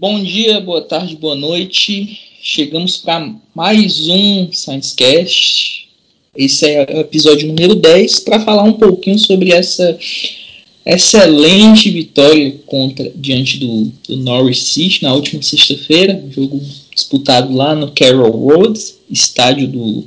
Bom dia, boa tarde, boa noite. Chegamos para mais um Science Cast. Esse é o episódio número 10 para falar um pouquinho sobre essa excelente vitória contra diante do, do Norwich City na última sexta-feira, jogo disputado lá no Carroll Road, estádio do,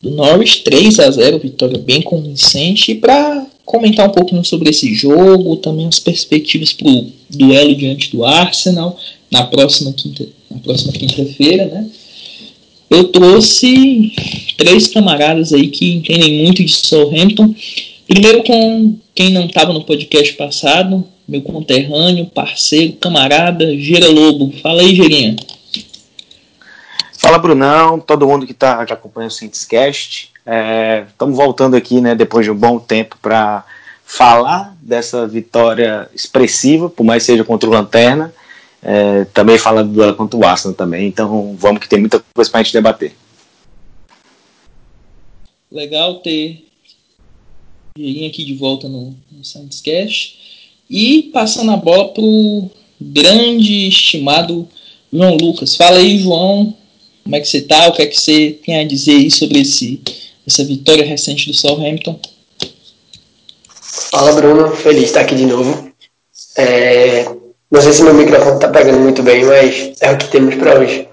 do Norwich, 3 a 0, vitória bem convincente. Para comentar um pouquinho sobre esse jogo, também as perspectivas para o duelo diante do Arsenal na próxima quinta, na próxima quinta-feira, né? Eu trouxe três camaradas aí que entendem muito de Southampton. Primeiro com quem não estava no podcast passado, meu conterrâneo, parceiro, camarada, Gera Lobo. Fala aí, Gerinha. Fala, Brunão, todo mundo que, tá, que acompanha o Cientiscast. Estamos é, voltando aqui, né, depois de um bom tempo, para falar dessa vitória expressiva, por mais seja contra o Lanterna. É, também fala do contra o Arsenal também, então vamos que tem muita coisa para a gente debater. Legal ter Gerinha aqui de volta no, no Cash. E passando a bola pro grande estimado João Lucas. Fala aí, João, como é que você tá? O que é que você tem a dizer aí sobre esse, essa vitória recente do Southampton? Fala, Bruno. Feliz de estar aqui de novo. É... Não sei se meu microfone tá pegando muito bem, mas é o que temos para hoje.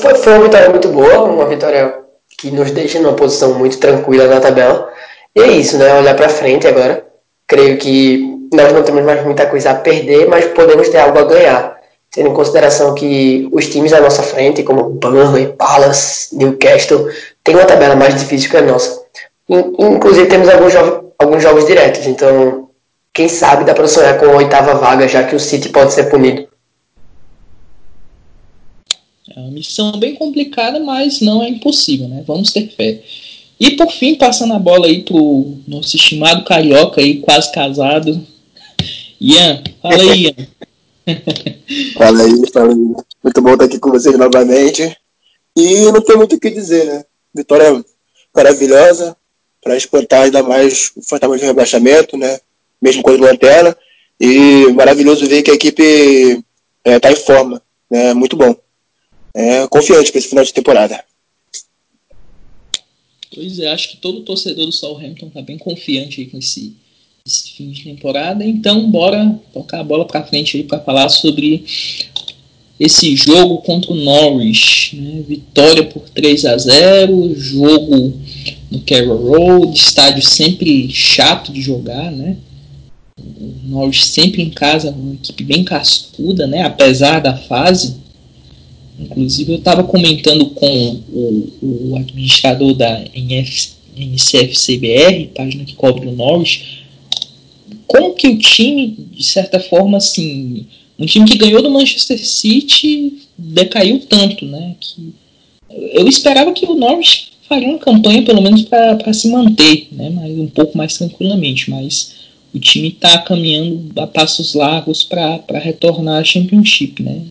Foi, foi uma vitória muito boa, uma vitória que nos deixa numa posição muito tranquila na tabela. E é isso, né? Olhar para frente agora. Creio que nós não temos mais muita coisa a perder, mas podemos ter algo a ganhar tendo em consideração que os times à nossa frente, como Burnley, Palace, Newcastle, têm uma tabela mais difícil que a nossa. Inclusive temos alguns, jogos, alguns jogos diretos, então quem sabe dá para sonhar com a oitava vaga, já que o City pode ser punido. É uma missão bem complicada, mas não é impossível, né? Vamos ter fé. E por fim, passando a bola aí pro nosso estimado carioca aí, quase casado. Ian, fala aí, Ian. fala aí, fala aí. Muito bom estar aqui com vocês novamente. E não tem muito o que dizer, né? Vitória maravilhosa para espantar ainda mais o fantasma de rebaixamento, né? Mesmo com a lanterna. E maravilhoso ver que a equipe está é, em forma, né? Muito bom. É, confiante para esse final de temporada. Pois é, acho que todo torcedor do Southampton está bem confiante com esse esse fim de temporada. Então, bora tocar a bola para frente para falar sobre esse jogo contra o Norwich. Né? Vitória por 3 a 0 jogo no Carroll Road, estádio sempre chato de jogar, né? O Norwich sempre em casa, uma equipe bem cascuda, né? Apesar da fase. Inclusive, eu estava comentando com o, o administrador da NCFCBR, página que cobre o Norwich, como que o time, de certa forma, assim, um time que ganhou do Manchester City decaiu tanto, né? Que eu esperava que o Norwich faria uma campanha pelo menos para se manter, né? Mas um pouco mais tranquilamente, mas o time está caminhando a passos largos para retornar à Championship, né?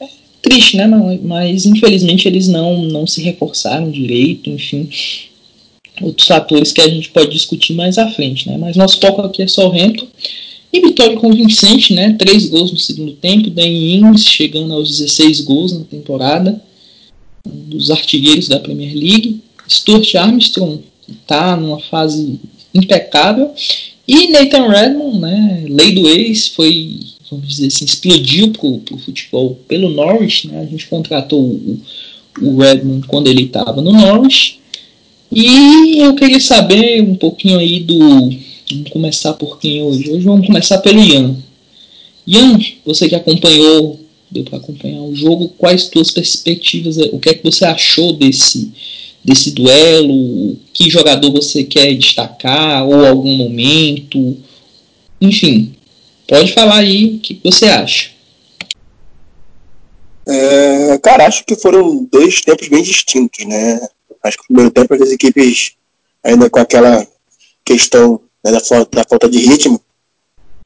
É triste, né? Mas, mas infelizmente eles não não se reforçaram direito, enfim outros fatores que a gente pode discutir mais à frente, né? Mas nosso foco aqui é só o Hampton. E vitória convincente, né? Três gols no segundo tempo. Dan Ings chegando aos 16 gols na temporada. Um dos artilheiros da Premier League. Stuart Armstrong está numa fase impecável. E Nathan Redmond, né? Lei do ex, foi, vamos dizer assim, explodiu pro, pro futebol pelo Norwich, né? A gente contratou o, o Redmond quando ele estava no Norwich. E eu queria saber um pouquinho aí do. Vamos começar por quem hoje? Hoje vamos começar pelo Ian. Ian, você que acompanhou, deu para acompanhar o jogo, quais suas perspectivas, o que é que você achou desse, desse duelo? Que jogador você quer destacar, ou algum momento? Enfim, pode falar aí o que você acha. É, cara, acho que foram dois tempos bem distintos, né? Acho que o primeiro tempo as equipes, ainda com aquela questão né, da, da falta de ritmo,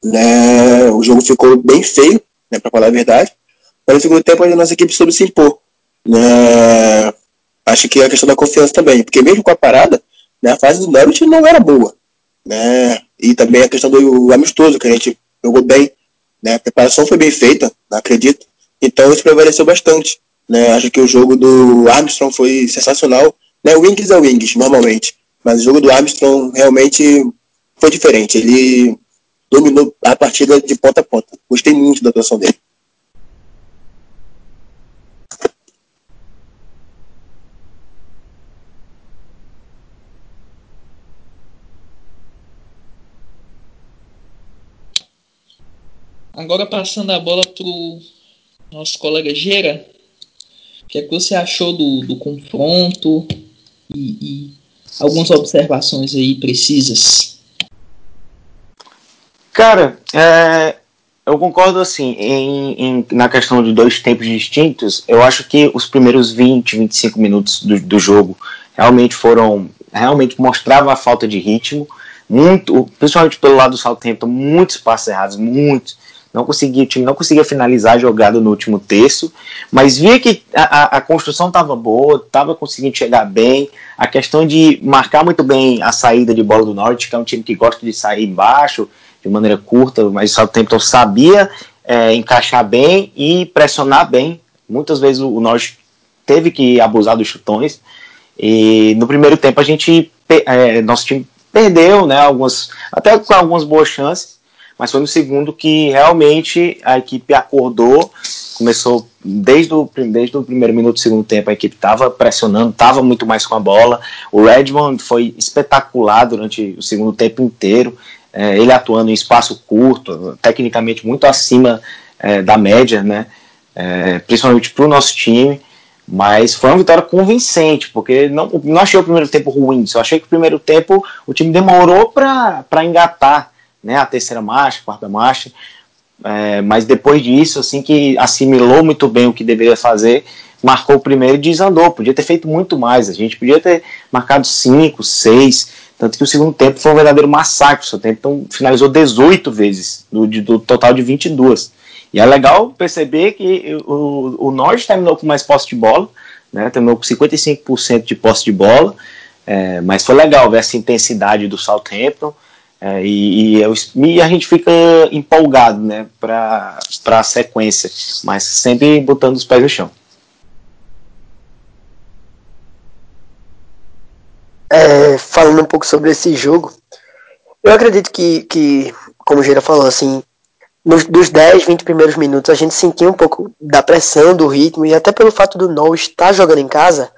né, o jogo ficou bem feio, né, para falar a verdade. Mas no segundo tempo a nossa equipe soube se impor. Né, acho que é a questão da confiança também, porque mesmo com a parada, né, a fase do Norwich não era boa. Né, e também a questão do amistoso, que a gente jogou bem, Né? A preparação foi bem feita, acredito. Então isso prevaleceu bastante. Né? Acho que o jogo do Armstrong foi sensacional. Né? Wings é Wings, normalmente. Mas o jogo do Armstrong realmente foi diferente. Ele dominou a partida de ponta a ponta. Gostei muito da atuação dele. Agora passando a bola pro nosso colega Gera. O que, é que você achou do, do confronto e, e algumas observações aí precisas? Cara, é, eu concordo assim, em, em, na questão de dois tempos distintos, eu acho que os primeiros 20, 25 minutos do, do jogo realmente foram, realmente mostrava a falta de ritmo, muito, principalmente pelo lado do Southampton, muitos passos errados, muitos, não conseguia, o time não conseguia finalizar a jogada no último terço, mas via que a, a, a construção estava boa, estava conseguindo chegar bem, a questão de marcar muito bem a saída de bola do Norte, que é um time que gosta de sair embaixo, de maneira curta, mas o Southampton sabia é, encaixar bem e pressionar bem. Muitas vezes o, o Norte teve que abusar dos chutões, e no primeiro tempo a gente, é, nosso time perdeu, né, algumas, até com algumas boas chances, mas foi no segundo que realmente a equipe acordou, começou desde o, desde o primeiro minuto do segundo tempo, a equipe estava pressionando, estava muito mais com a bola. O Redmond foi espetacular durante o segundo tempo inteiro, é, ele atuando em espaço curto, tecnicamente muito acima é, da média, né? É, principalmente para o nosso time. Mas foi uma vitória convincente, porque não, não achei o primeiro tempo ruim, só achei que o primeiro tempo o time demorou para engatar né, a terceira marcha, a quarta marcha, é, mas depois disso, assim que assimilou muito bem o que deveria fazer, marcou o primeiro e desandou. Podia ter feito muito mais. A gente podia ter marcado cinco, seis. Tanto que o segundo tempo foi um verdadeiro massacre. O seu tempo então, finalizou 18 vezes, do, do total de 22. E é legal perceber que o, o Norte terminou com mais posse de bola, né, terminou com 55% de posse de bola. É, mas foi legal ver essa intensidade do Southampton. É, e, e, eu, e, a gente fica empolgado né, para a sequência, mas sempre botando os pés no chão. É, falando um pouco sobre esse jogo, eu acredito que, que como o Gira falou, assim, nos, dos 10, 20 primeiros minutos a gente sentiu um pouco da pressão, do ritmo, e até pelo fato do No estar jogando em casa,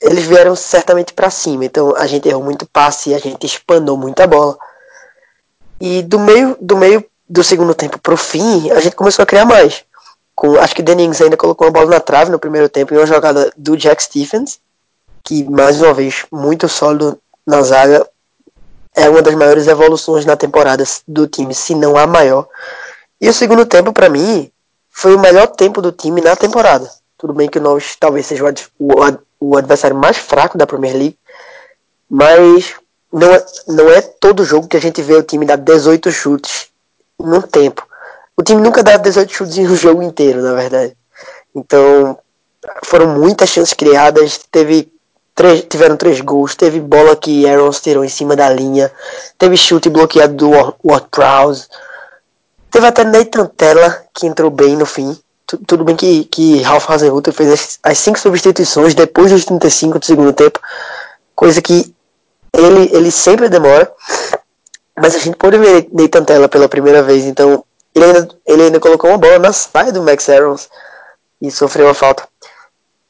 eles vieram certamente para cima. Então a gente errou muito passe, a gente espanou muita bola. E do meio do meio do segundo tempo pro fim, a gente começou a criar mais. Com, acho que o Dennings ainda colocou uma bola na trave no primeiro tempo em uma jogada do Jack Stephens, que mais uma vez muito sólido na zaga. É uma das maiores evoluções na temporada do time, se não a maior. E o segundo tempo, para mim, foi o melhor tempo do time na temporada. Tudo bem que nós talvez seja o, o adversário mais fraco da Premier League, mas não é, não é todo jogo que a gente vê o time dar 18 chutes num tempo. O time nunca dá 18 chutes em um jogo inteiro, na verdade. Então, foram muitas chances criadas, teve três, tiveram três gols, teve bola que Aaron tirou em cima da linha, teve chute bloqueado do Ward Prowse, teve até Nathan Tella, que entrou bem no fim, tudo bem que, que Ralph Hasenhutter fez as, as cinco substituições depois dos 35 do segundo tempo, coisa que ele, ele sempre demora, mas a gente pôde ver Nathan Tella pela primeira vez, então ele ainda, ele ainda colocou uma bola na saia do Max Aarons e sofreu a falta.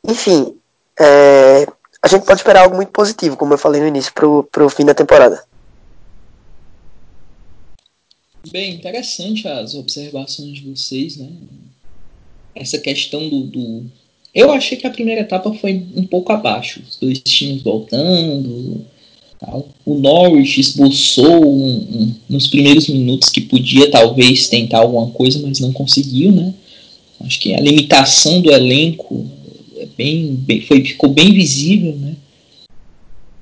Enfim, é, a gente pode esperar algo muito positivo, como eu falei no início, pro, pro fim da temporada. Bem, interessante as observações de vocês, né? essa questão do, do, Eu achei que a primeira etapa foi um pouco abaixo. Os dois times voltando. Tal. O Norwich esboçou um, um, nos primeiros minutos que podia talvez tentar alguma coisa, mas não conseguiu, né? Acho que a limitação do elenco bem, bem, foi, ficou bem visível, né?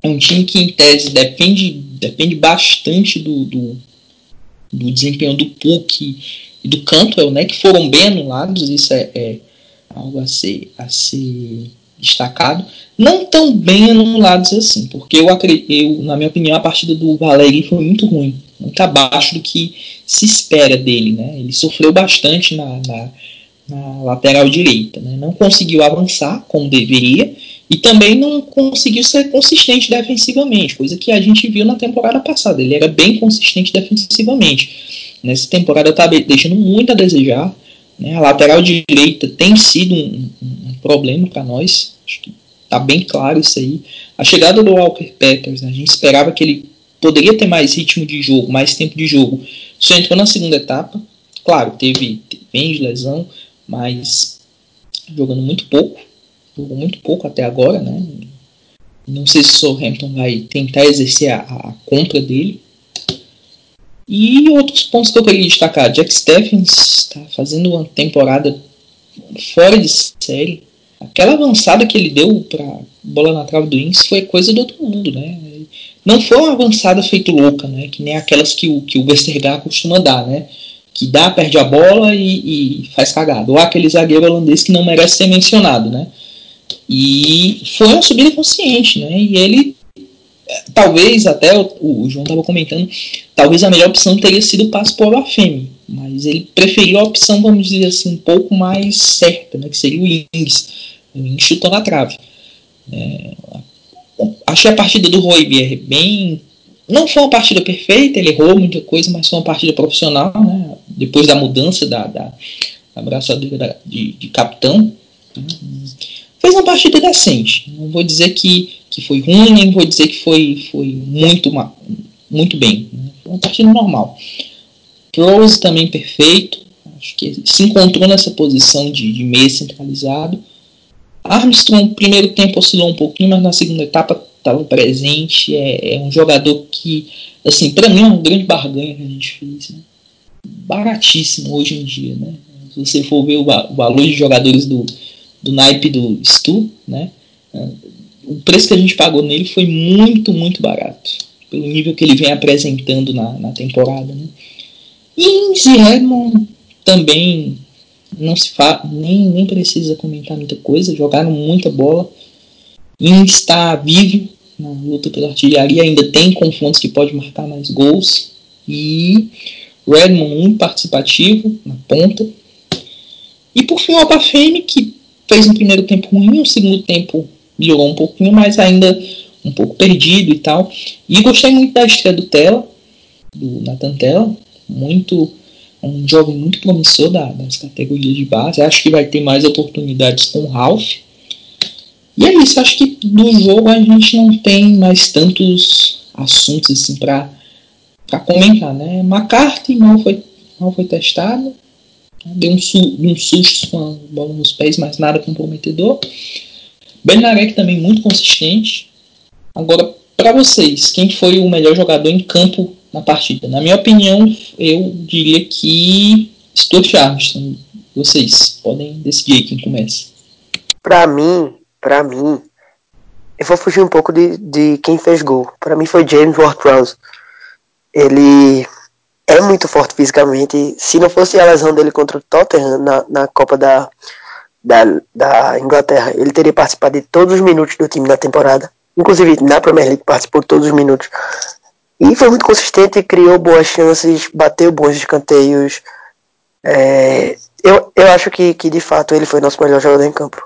É um time que em tese depende, depende bastante do, do, do desempenho do Puck e do Cantwell, né, que foram bem anulados, isso é, é algo a ser, a ser destacado, não tão bem anulados assim, porque eu, eu, na minha opinião, a partida do Valeri foi muito ruim, muito abaixo do que se espera dele. Né? Ele sofreu bastante na, na, na lateral direita, né? não conseguiu avançar como deveria e também não conseguiu ser consistente defensivamente, coisa que a gente viu na temporada passada. Ele era bem consistente defensivamente. Nessa temporada está deixando muito a desejar. Né? A lateral direita tem sido um, um problema para nós. Acho que Tá bem claro isso aí. A chegada do Walker Peters, né, a gente esperava que ele poderia ter mais ritmo de jogo, mais tempo de jogo. Só entrou na segunda etapa. Claro, teve, de lesão, mas jogando muito pouco. Jogou muito pouco até agora, né? Não sei se o Southampton vai tentar exercer a, a compra dele. E outros pontos que eu queria destacar: Jack Stephens está fazendo uma temporada fora de série aquela avançada que ele deu para bola na trave do Ins foi coisa do outro mundo, né? Não foi uma avançada feito louca, né? Que nem aquelas que o, que o Westergaard costuma dar, né? Que dá, perde a bola e, e faz cagada. Ou aquele zagueiro holandês que não merece ser mencionado, né? E foi uma subida consciente, né? E ele, talvez até o, o João estava comentando, talvez a melhor opção teria sido o passo para o Bafemi, mas ele preferiu a opção, vamos dizer assim, um pouco mais certa, né? Que seria o Ings chutou na trave. É, achei a partida do Roybier bem. Não foi uma partida perfeita, ele errou muita coisa, mas foi uma partida profissional, né? Depois da mudança da, da, da braçadeira de, de capitão. Né? Fez uma partida decente. Não vou dizer que, que foi ruim, nem vou dizer que foi, foi muito, muito bem. Né? Foi uma partida normal. Rose também perfeito. Acho que se encontrou nessa posição de, de meio centralizado. Armstrong, primeiro tempo oscilou um pouquinho, mas na segunda etapa estava presente. É, é, um jogador que, assim, para mim é uma grande barganha que a gente fez. Né? Baratíssimo hoje em dia, né? Se você for ver o, valor de jogadores do, do naipe do Stu, né? É, o preço que a gente pagou nele foi muito, muito barato. Pelo nível que ele vem apresentando na, na temporada. Né? E Redmond também não se fa nem, nem precisa comentar muita coisa, jogaram muita bola. Ainda está vivo na luta pela artilharia, ainda tem confrontos que pode marcar mais gols. E Redmond muito participativo na ponta. E por fim o Abafame, que fez um primeiro tempo ruim, um segundo tempo melhorou um pouquinho, mas ainda um pouco perdido e tal. E gostei muito da estreia do Tela, do Nathan Tela, muito um jovem muito promissor da, das categorias de base. Acho que vai ter mais oportunidades com o Ralph. E é isso, acho que do jogo a gente não tem mais tantos assuntos assim para comentar, né? McCarthy mal foi, mal foi testado, deu um, su, um susto com a bola nos pés, mas nada comprometedor. Benarek também muito consistente. Agora, para vocês, quem foi o melhor jogador em campo na partida. Na minha opinião, eu diria que Stuart Armstrong. Vocês podem decidir quem começa. Para mim, para mim, eu vou fugir um pouco de, de quem fez gol. Para mim foi James Ward-Prowse. Ele é muito forte fisicamente. Se não fosse a lesão dele contra o Tottenham na, na Copa da, da, da Inglaterra, ele teria participado de todos os minutos do time na temporada. Inclusive na Premier League participou de todos os minutos. E foi muito consistente, criou boas chances, bateu bons escanteios. É, eu, eu acho que, que de fato ele foi nosso melhor jogador em campo.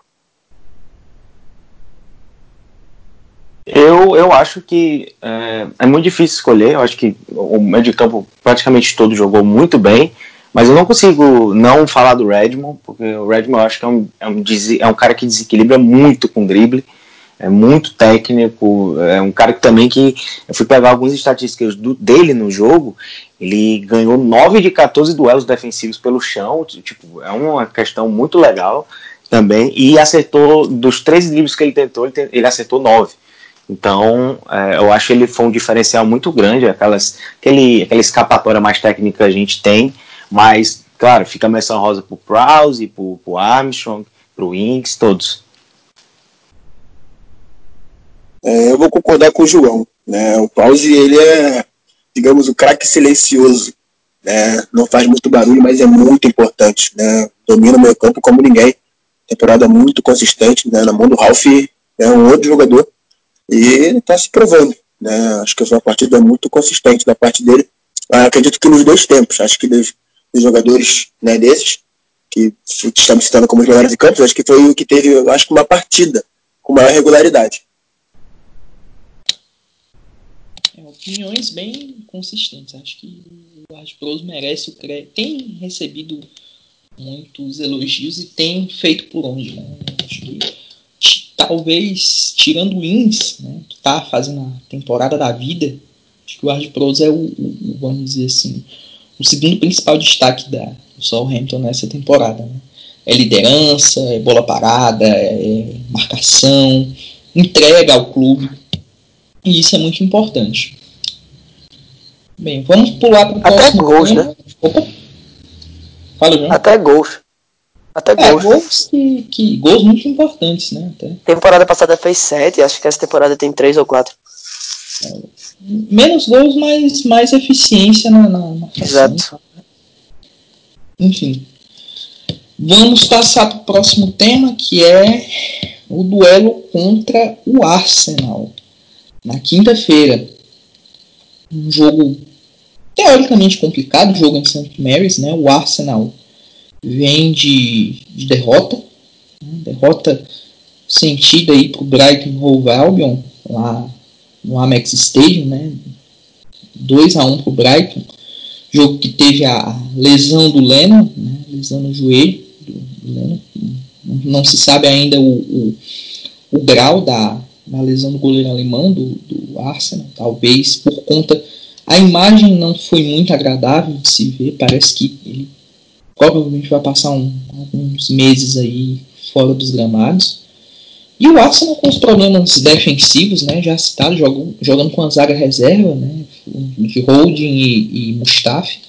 Eu, eu acho que é, é, muito difícil escolher. Eu acho que o meio de campo praticamente todo jogou muito bem. Mas eu não consigo não falar do Redmond, porque o Redmond eu acho que é um, é um, é um cara que desequilibra muito com drible é muito técnico, é um cara que também que eu fui pegar algumas estatísticas do, dele no jogo, ele ganhou 9 de 14 duelos defensivos pelo chão, tipo, é uma questão muito legal também, e acertou, dos três livros que ele tentou, ele, ele acertou 9. Então, é, eu acho que ele foi um diferencial muito grande, aquelas, aquele, aquela escapatória mais técnica a gente tem, mas, claro, fica a menção rosa pro Prowse, pro, pro Armstrong, pro Inks, todos. É, eu vou concordar com o João. Né? O Pause, ele é, digamos, o craque silencioso. Né? Não faz muito barulho, mas é muito importante. Né? Domina o meio campo como ninguém. temporada muito consistente, né? Na mão do Ralph é um outro jogador e está se provando, né? Acho que foi uma partida muito consistente da parte dele. Ah, acredito que nos dois tempos, acho que dos, dos jogadores né, desses, que estamos citando como melhores de campos, acho que foi o que teve, acho que uma partida com maior regularidade. É, opiniões bem consistentes. Acho que o Art Bros merece o crédito. Tem recebido muitos elogios e tem feito por onde. Né? Acho que talvez, tirando o Ins, né, que está fazendo a temporada da vida, acho que o Art Bros é o, o, vamos dizer assim, o segundo principal destaque da, do Southampton nessa temporada. Né? É liderança, é bola parada, é marcação, entrega ao clube. E isso é muito importante. Bem, vamos pular para o próximo. Até gols, né? Opa. Fala, João. Até gols. Até é, gols. gols que, que, gols muito importantes, né? Até. Temporada passada fez sete, acho que essa temporada tem três ou quatro. É, menos gols, mas mais eficiência na, na, na Exato. Enfim. Vamos passar para o próximo tema, que é o duelo contra o Arsenal. Na quinta-feira. Um jogo teoricamente complicado, jogo em St. Mary's, né? O Arsenal vem de, de derrota, né? derrota sentida aí para o Brighton Hove Albion, lá no Amex Stadium, né? 2 a 1 para o Brighton. Jogo que teve a lesão do Lennon, né? lesão no joelho do, Lennon. Não se sabe ainda o, o, o grau da, da, lesão do goleiro alemão do, do Arsenal. Talvez por conta. A imagem não foi muito agradável de se ver. Parece que ele provavelmente vai passar um, alguns meses aí fora dos gramados. E o Arsenal com os problemas defensivos, né, já citado, jogando, com a zaga reserva, né, de Holding e, e Mustafi.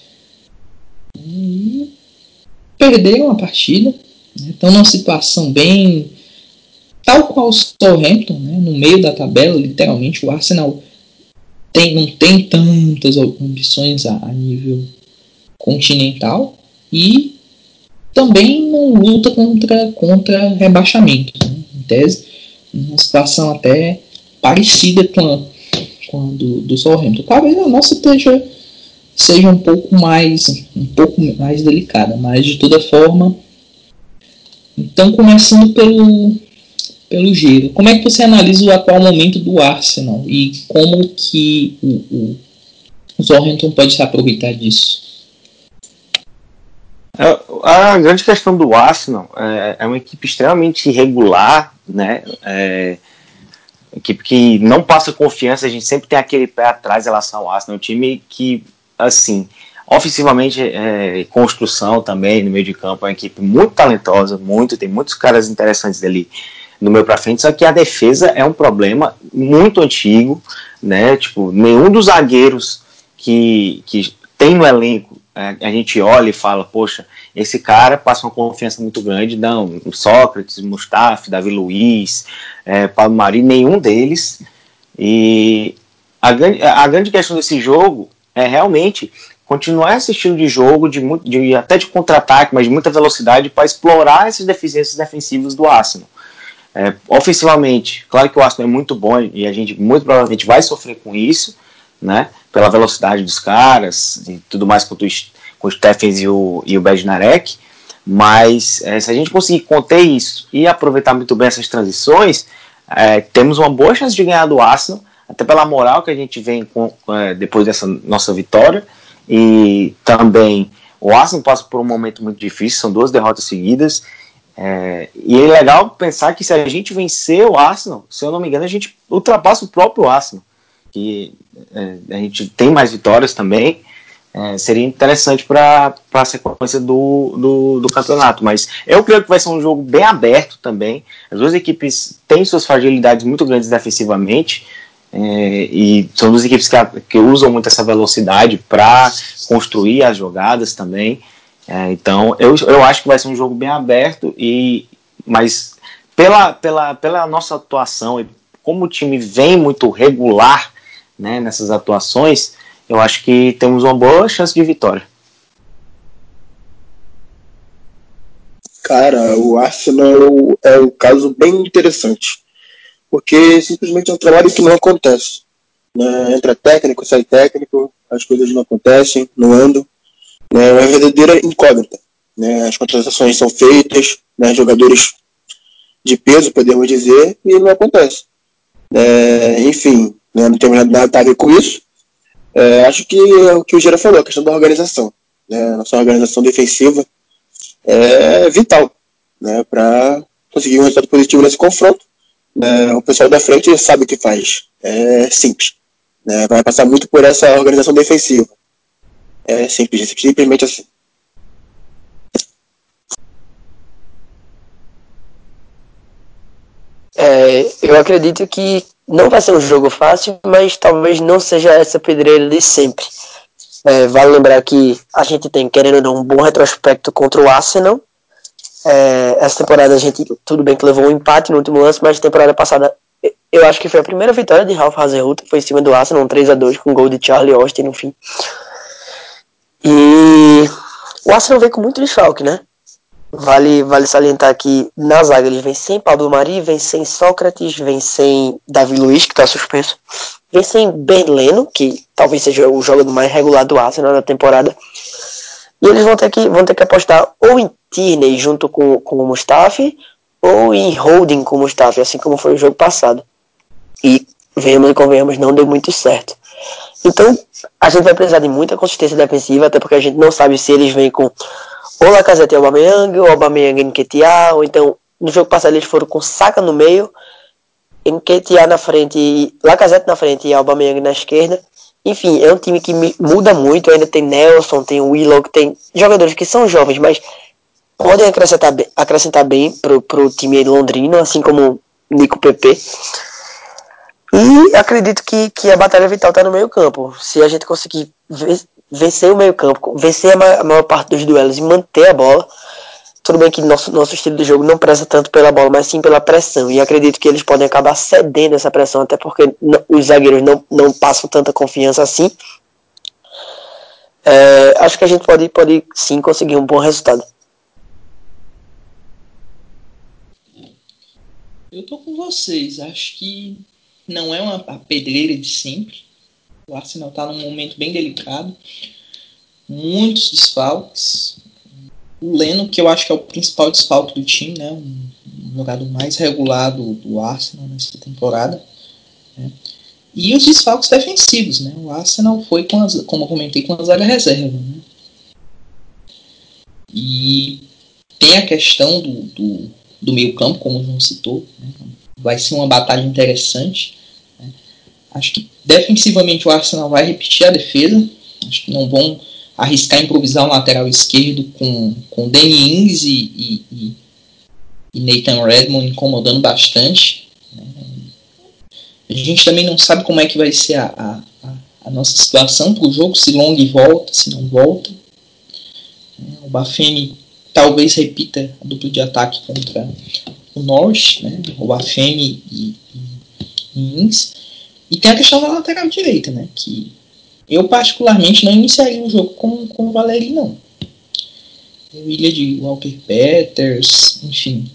E perderam a partida. Né, estão numa situação bem. Tal qual o Southampton, né, no meio da tabela, literalmente. O Arsenal tem, não tem tantas ambições a, a nível continental e também não luta contra, contra rebaixamento. Né? Em tese, uma situação até parecida com a, com a do, do Southampton. Talvez a nossa esteja, seja um pouco mais um pouco mais delicada, mas de toda forma. Então, começando pelo, pelo giro, como é que você analisa o atual momento do Arsenal e como que o, o, o Southampton pode se aproveitar disso? É, a grande questão do Arsenal é, é uma equipe extremamente irregular, né? É, equipe que não passa confiança, a gente sempre tem aquele pé atrás em relação ao Arsenal, um time que, assim, ofensivamente, é, construção também no meio de campo, é uma equipe muito talentosa, muito, tem muitos caras interessantes ali no meio para frente, só que a defesa é um problema muito antigo, né? Tipo, nenhum dos zagueiros que, que tem no elenco é, a gente olha e fala, poxa, esse cara passa uma confiança muito grande. Não, Sócrates, Mustafa, Davi Luiz, é, Paulo Mari, nenhum deles. E a grande, a grande questão desse jogo é realmente continuar esse estilo de jogo, de, de até de contra-ataque, mas de muita velocidade, para explorar essas deficiências defensivas do Arsenal. É, ofensivamente, claro que o Arsenal é muito bom e a gente muito provavelmente vai sofrer com isso, né? pela velocidade dos caras e tudo mais com, com o Stephens e o, e o Bednarek, mas é, se a gente conseguir conter isso e aproveitar muito bem essas transições, é, temos uma boa chance de ganhar do Arsenal, até pela moral que a gente vem com, é, depois dessa nossa vitória, e também o Arsenal passa por um momento muito difícil, são duas derrotas seguidas, é, e é legal pensar que se a gente vencer o Arsenal, se eu não me engano, a gente ultrapassa o próprio Arsenal que é, a gente tem mais vitórias também, é, seria interessante para a sequência do, do, do, campeonato. Mas eu creio que vai ser um jogo bem aberto também. As duas equipes têm suas fragilidades muito grandes defensivamente. É, e são duas equipes que, que usam muito essa velocidade para construir as jogadas também. É, então eu, eu acho que vai ser um jogo bem aberto, e mas pela, pela, pela nossa atuação e como o time vem muito regular né, nessas atuações, eu acho que temos uma boa chance de vitória. Cara, o Arsenal é um caso bem interessante. Porque simplesmente é um trabalho que não acontece. Né? Entra técnico, sai técnico, as coisas não acontecem, não andam. Né? É uma verdadeira incógnita. Né? As contratações são feitas, né? jogadores de peso, podemos dizer, e não acontece. É, enfim, né? não temos nada a ver com isso. É, acho que é o que o Gira falou, a questão da organização. Né? Nossa organização defensiva é vital né? para conseguir um resultado positivo nesse confronto. Né? O pessoal da frente sabe o que faz. É simples. Né? Vai passar muito por essa organização defensiva. É simples, simplesmente assim. É, eu acredito que não vai ser um jogo fácil, mas talvez não seja essa pedreira de sempre. É, vale lembrar que a gente tem, querendo ou não, um bom retrospecto contra o Arsenal. É, essa temporada a gente, tudo bem que levou um empate no último lance, mas temporada passada eu acho que foi a primeira vitória de Ralph Hasenhutter, foi em cima do Arsenal, um 3 a 2 com gol de Charlie Austin no fim. E o Arsenal veio com muito desfalque, né? Vale, vale salientar que na zaga eles vêm sem Pablo Mari, vem sem Sócrates, vem sem Davi Luiz, que está suspenso, vem sem Berleno, que talvez seja o jogador mais regular do Arsenal na temporada. E eles vão ter que, vão ter que apostar ou em Tierney junto com, com o Mustafi, ou em Holding com o Mustafi, assim como foi o jogo passado. E vemos e convenhamos, não deu muito certo. Então, a gente vai precisar de muita consistência defensiva, até porque a gente não sabe se eles vêm com ou Lacazette e Aubameyang, ou Aubameyang e Nketiah, ou então no jogo passado eles foram com Saka no meio, Nketiah na frente, Lacazette na frente e Aubameyang na esquerda. Enfim, é um time que muda muito, ainda tem Nelson, tem Willow, tem jogadores que são jovens, mas podem acrescentar, acrescentar bem pro, pro time londrino, assim como Nico PP. E acredito que, que a batalha vital está no meio campo. Se a gente conseguir vencer o meio campo, vencer a maior parte dos duelos e manter a bola, tudo bem que nosso, nosso estilo de jogo não preza tanto pela bola, mas sim pela pressão. E acredito que eles podem acabar cedendo essa pressão, até porque os zagueiros não, não passam tanta confiança assim. É, acho que a gente pode, pode sim conseguir um bom resultado. Eu tô com vocês. Acho que não é uma pedreira de sempre. O Arsenal está num momento bem delicado. Muitos desfalques. O Leno, que eu acho que é o principal desfalque do time, né? um, jogador mais regulado do Arsenal nessa temporada. Né? E os desfalques defensivos. Né? O Arsenal foi, com as, como eu comentei, com a zaga reserva. Né? E tem a questão do, do, do meio campo, como o João citou. Né? Vai ser uma batalha interessante. Acho que defensivamente o Arsenal vai repetir a defesa. Acho que não vão arriscar improvisar um lateral esquerdo com, com Danny Ings e, e, e, Nathan Redmond incomodando bastante. Né? A gente também não sabe como é que vai ser a, a, a nossa situação para o jogo, se Long volta, se não volta. Né? O Bafene talvez repita a dupla de ataque contra o Norwich, né? o Bafene e, e, e Ings. E tem a questão da lateral direita, né? Que eu particularmente não iniciaria o jogo com, com o Valeri, não. Eu iria de Walker Peters, enfim.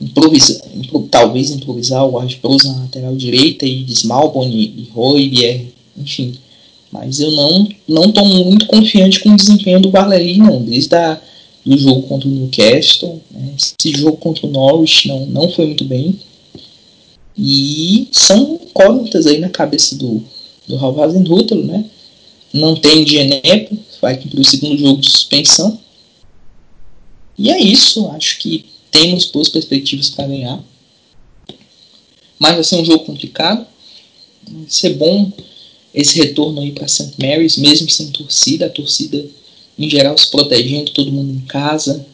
Impro, talvez improvisar o Ward Prowse na lateral direita e de Smalbone e Roybier, enfim. Mas eu não não tô muito confiante com o desempenho do Valeri, não. Desde a, do jogo contra o Newcastle, né? esse jogo contra o Norwich não, não foi muito bem. E são incógnitas aí na cabeça do, do Halvazen Rútalo, né? Não tem Genepo, vai cumprir o segundo jogo de suspensão. E é isso, acho que temos boas perspectivas para ganhar. Mas vai ser um jogo complicado. Vai ser bom esse retorno aí para St. Mary's, mesmo sem torcida, a torcida em geral se protegendo, todo mundo em casa,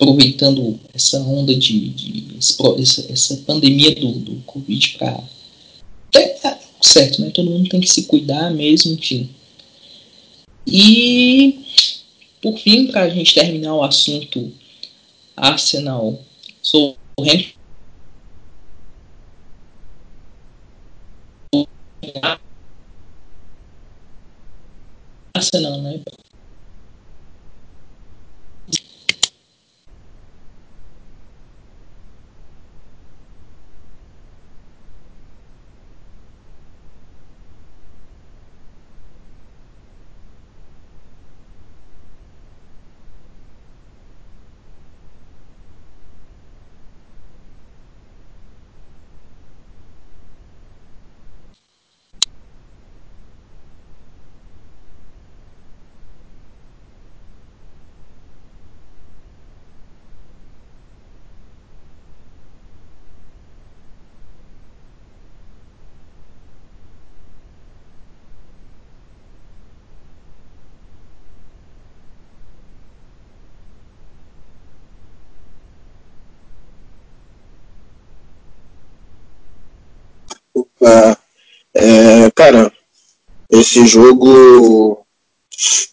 aproveitando essa onda de, de essa, essa, pandemia do, do Covid para. É, certo, né? Todo mundo tem que se cuidar mesmo, enfim. E por fim, para a gente terminar o assunto Arsenal, sou Arsenal, né? Esse jogo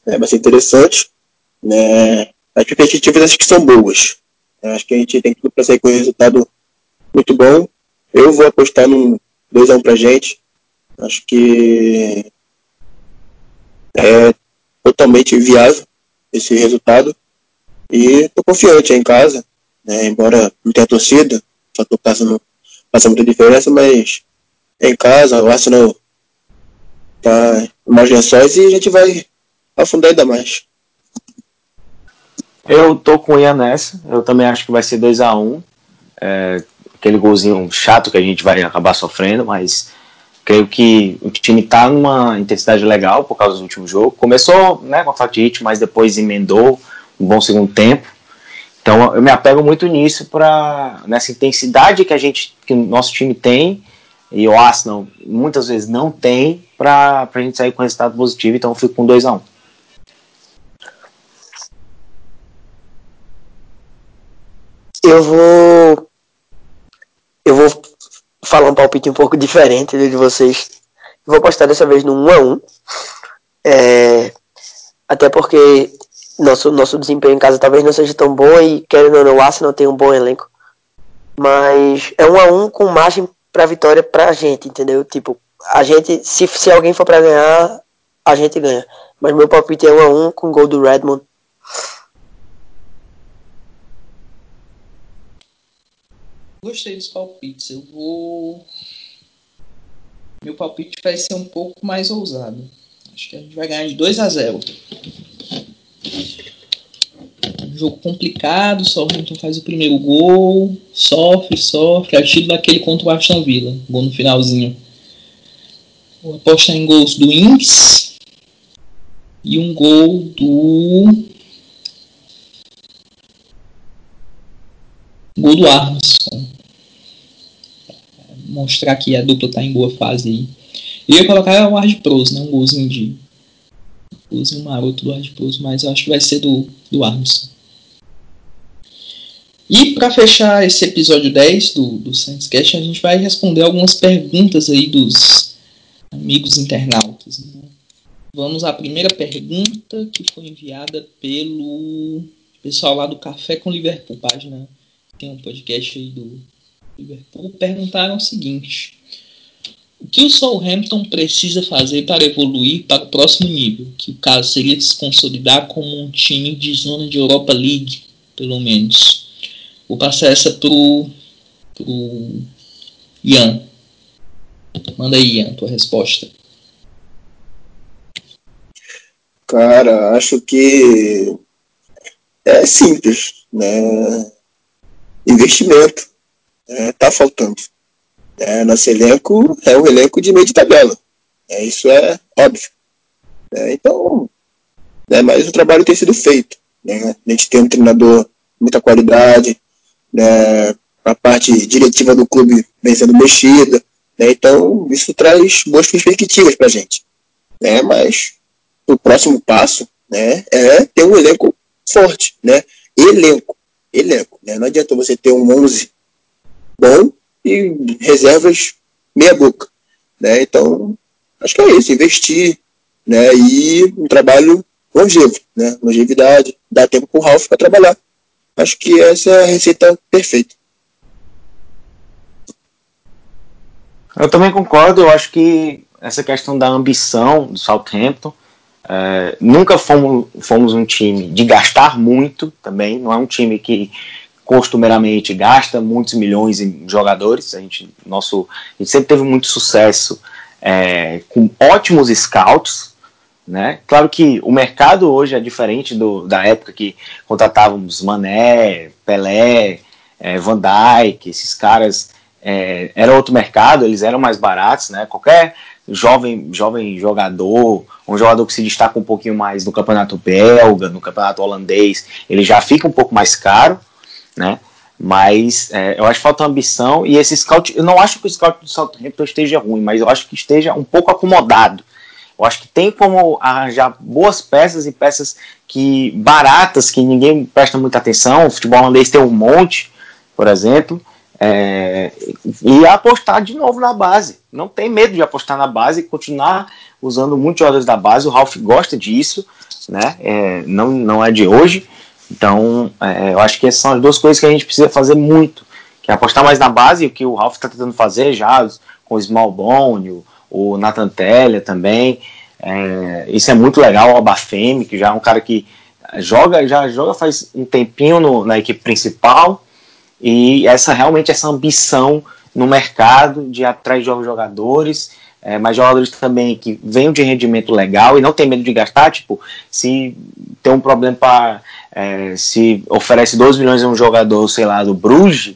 é, ser interessante. Né? As perspectivas acho que são boas. Acho que a gente tem tudo para sair com um resultado muito bom. Eu vou apostar num 2x1 pra gente. Acho que é totalmente viável esse resultado. E tô confiante em casa, né? embora não tenha torcida, só tô passando, passando muita diferença, mas em casa o Arsenal tá mais lençóis e a gente vai afundar ainda mais. Eu tô com o Ian nessa, eu também acho que vai ser 2x1. Um. É, aquele golzinho chato que a gente vai acabar sofrendo, mas creio que o time está numa intensidade legal por causa do último jogo. Começou né, com a falta de ritmo, mas depois emendou um bom segundo tempo. Então eu me apego muito nisso para nessa intensidade que a gente, que o nosso time tem e o Arsenal muitas vezes não tem para a gente sair com resultado positivo. Então eu fico com 2 a 1 um. Eu vou eu vou falar um palpite um pouco diferente de vocês. Vou postar dessa vez no 1 a 1 é, Até porque nosso, nosso desempenho em casa talvez não seja tão bom e querendo ou não, o Arsenal tem um bom elenco. Mas é 1 a 1 com margem para vitória pra gente, entendeu? Tipo, a gente, se, se alguém for para ganhar, a gente ganha. Mas meu palpite é 1 a 1 com gol do Redmond. Gostei dos palpites. Eu vou. Meu palpite vai ser um pouco mais ousado. Acho que a gente vai ganhar de 2 a 0 um jogo complicado, o Hamilton faz o primeiro gol, sofre, sofre, é estilo daquele contra o Aston Villa, gol no finalzinho. Vou apostar em gols do Inks e um gol do. Gol do Armstrong. Mostrar que a dupla tá em boa fase aí. Eu ia colocar o Ward Pros, né? Um golzinho de. Um golzinho maroto do Ward Pros, mas eu acho que vai ser do, do Armstrong. E para fechar esse episódio 10 do, do ScienceCast, a gente vai responder algumas perguntas aí dos amigos internautas. Né? Vamos à primeira pergunta que foi enviada pelo pessoal lá do Café com Liverpool, página tem um podcast aí do Liverpool. Perguntaram o seguinte: o que o Southampton precisa fazer para evoluir para o próximo nível? Que o caso seria se consolidar como um time de zona de Europa League, pelo menos. Vou passar essa pro, pro Ian. Manda aí, Ian, tua resposta. Cara, acho que é simples, né? Investimento. É, tá faltando. É, nosso elenco é um elenco de meio de tabela. É, isso é óbvio. É, então, né, mas o trabalho tem sido feito. Né? A gente tem um treinador muita qualidade, né, a parte diretiva do clube vem sendo mexida, né, então isso traz boas perspectivas para a gente. Né, mas o próximo passo né, é ter um elenco forte, né, elenco, elenco. Né, não adianta você ter um 11 bom e reservas meia boca. Né, então, acho que é isso, investir né, e um trabalho longevo, né, longevidade, dá tempo para o Ralf para trabalhar. Acho que essa é a receita perfeita. Eu também concordo, eu acho que essa questão da ambição do Southampton, é, nunca fomos, fomos um time de gastar muito também, não é um time que costumeiramente gasta muitos milhões em jogadores, a gente, nosso, a gente sempre teve muito sucesso é, com ótimos scouts, né? Claro que o mercado hoje é diferente do, da época que contratávamos Mané, Pelé, é, Van Dijk, esses caras é, era outro mercado, eles eram mais baratos, né? Qualquer jovem, jovem jogador, um jogador que se destaca um pouquinho mais no campeonato belga, no campeonato holandês, ele já fica um pouco mais caro, né? Mas é, eu acho que falta ambição e esse scout, eu não acho que o scout do Southampton esteja ruim, mas eu acho que esteja um pouco acomodado eu acho que tem como arranjar boas peças e peças que baratas, que ninguém presta muita atenção. O futebol holandês tem um monte, por exemplo. É, e apostar de novo na base. Não tem medo de apostar na base e continuar usando muitos jogadores da base. O Ralph gosta disso, né? É, não, não é de hoje. Então, é, eu acho que essas são as duas coisas que a gente precisa fazer muito. Que é apostar mais na base, o que o Ralph está tentando fazer já com o Small Bone, o, o Nathan também. É, isso é muito legal, o Abafemi, que já é um cara que joga, já joga faz um tempinho no, na equipe principal e essa realmente essa ambição no mercado de atrás de jogadores, é, mas jogadores também que venham de rendimento legal e não tem medo de gastar, tipo, se tem um problema para é, se oferece 12 milhões a um jogador, sei lá, do Bruges,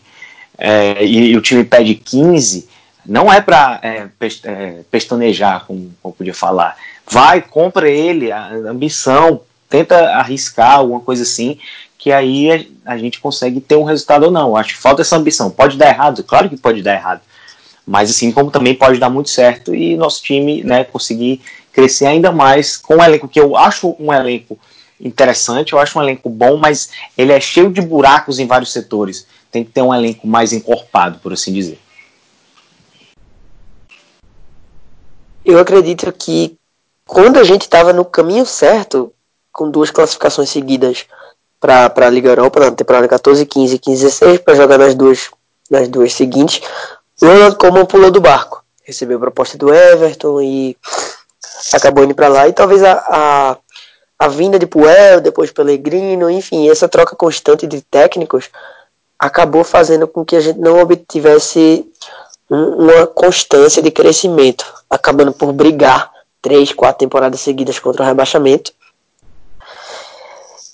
é, e, e, o time pede 15, não é para é, é, pestanejar, como, como podia falar. Vai, compra ele, a ambição, tenta arriscar alguma coisa assim, que aí a, a, gente consegue ter um resultado ou não. Acho que falta essa ambição. Pode dar errado, claro que pode dar errado. Mas assim como também pode dar muito certo e nosso time né, conseguir crescer ainda mais com um elenco que eu acho um elenco interessante, eu acho um elenco bom, mas ele é cheio de buracos em vários setores. Tem que ter um elenco mais encorpado, por assim dizer. Eu acredito que quando a gente estava no caminho certo, com duas classificações seguidas para a Liga Europa na temporada 14, 15 e 15 16 para jogar nas duas, nas duas seguintes. O Ronald pulou do barco, recebeu a proposta do Everton e acabou indo para lá. E talvez a, a, a, vinda de Puel, depois Pellegrino, enfim, essa troca constante de técnicos acabou fazendo com que a gente não obtivesse uma constância de crescimento, acabando por brigar três, quatro temporadas seguidas contra o rebaixamento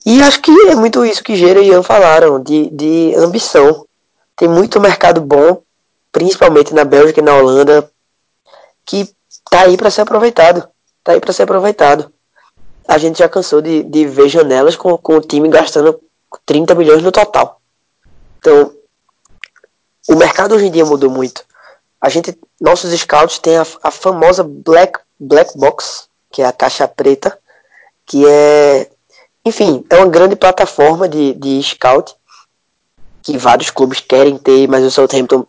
e acho que é muito isso que Gera e Ian falaram, de, de ambição. Tem muito mercado bom, principalmente na Bélgica e na Holanda, que tá aí para ser aproveitado. Tá aí para ser aproveitado. A gente já cansou de, de ver janelas com, com o time gastando 30 milhões no total. Então, o mercado hoje em dia mudou muito. A gente, nossos scouts têm a, a famosa black, black box, que é a caixa preta, que é enfim, é uma grande plataforma de, de scout que vários clubes querem ter, mas o Southampton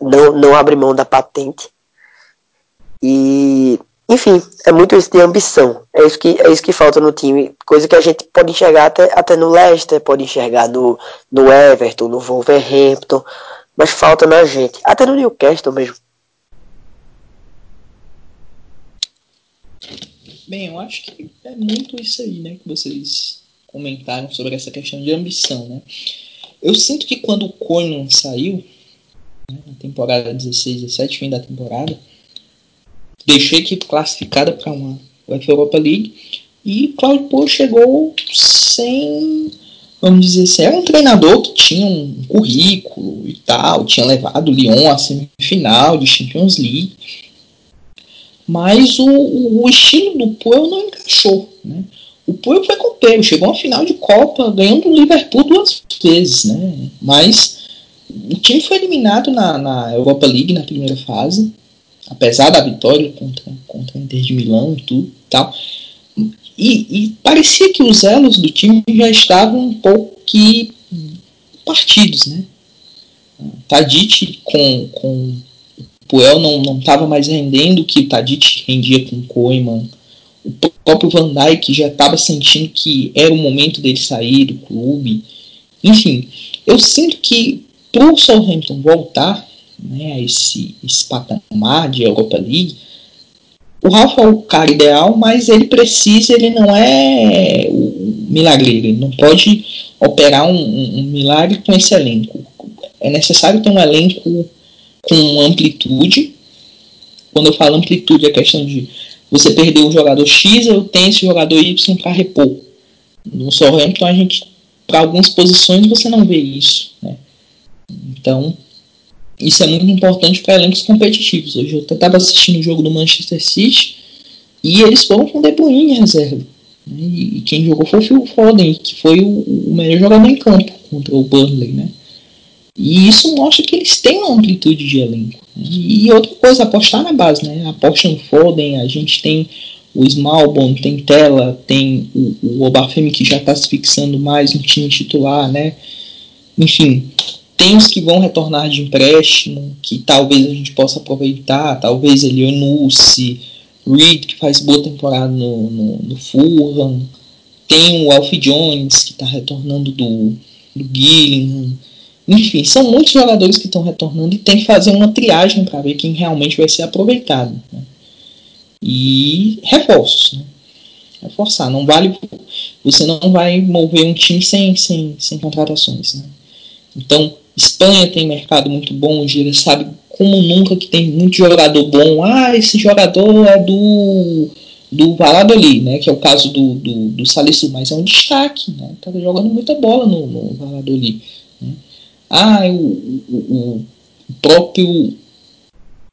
não, não abre mão da patente. E, enfim, é muito isso de ambição. É isso que, é isso que falta no time. Coisa que a gente pode enxergar até, até no Leicester, pode enxergar no, no Everton, no Wolverhampton, mas falta na gente. Até no Newcastle mesmo. Bem, eu acho que é muito isso aí, né, que vocês comentaram sobre essa questão de ambição, né? Eu sinto que quando o Koeman saiu, né, na temporada 16, 17, fim da temporada, deixou a equipe classificada para uma UEFA Europa League e Claudio Pô chegou sem, vamos dizer assim, era um treinador que tinha um currículo e tal, tinha levado o Lyon à semifinal de Champions League, mas o, o estilo do Puel não encaixou. Né? O Puel foi copeiro, chegou à final de Copa, ganhando o Liverpool duas vezes, né? mas o time foi eliminado na, na Europa League na primeira fase, apesar da vitória contra, contra a Inter de Milão e tudo tal. E, e, parecia que os elos do time já estavam um pouco que partidos, né? Tadic com, com Puel não estava mais rendendo o que o Tadic rendia com o Koeman. O próprio Van Dijk já estava sentindo que era o momento dele sair do clube. Enfim, eu sinto que para o Southampton voltar né, a esse, esse patamar de Europa League, o Ralf é o cara ideal, mas ele precisa, ele não é o milagreiro, ele não pode operar um, um, um milagre com esse elenco. É necessário ter um elenco com amplitude. Quando eu falo amplitude, é questão de você perder o jogador X, eu tenho esse jogador Y para repor. No Southampton, a gente, para algumas posições, você não vê isso. Né? Então, isso é muito importante para elencos competitivos. Hoje eu estava assistindo o jogo do Manchester City e eles foram com o De Bruyne em reserva. Né? E quem jogou foi o Phil Foden, que foi o, melhor jogador em campo contra o Burnley. Né? E isso mostra que eles têm uma amplitude de elenco. Né? E outra coisa, apostar na base, né? Aposta no Foden, a gente tem o Smalbon, tem Tela, tem o, o Obafemi que já está se fixando mais no time titular, né? Enfim, Tem os que vão retornar de empréstimo, que talvez a gente possa aproveitar, talvez Elionucci, Reed, que faz boa temporada no, no, no Fulham. Tem o Alfie Jones, que está retornando do, do Gillingham. Enfim, são muitos jogadores que estão retornando e tem que fazer uma triagem para ver quem realmente vai ser aproveitado. Né? E reforços. Né? Reforçar. Não vale. Você não vai mover um time sem, sem, sem contratações. Né? Então, Espanha tem mercado muito bom, o Gira sabe como nunca que tem muito jogador bom. Ah, esse jogador é do do Valladolid, né, que é o caso do, do, do Salisu, mas é um destaque, né, tá jogando muita bola no, no Valladolid. Né. Ah, o, o, o, próprio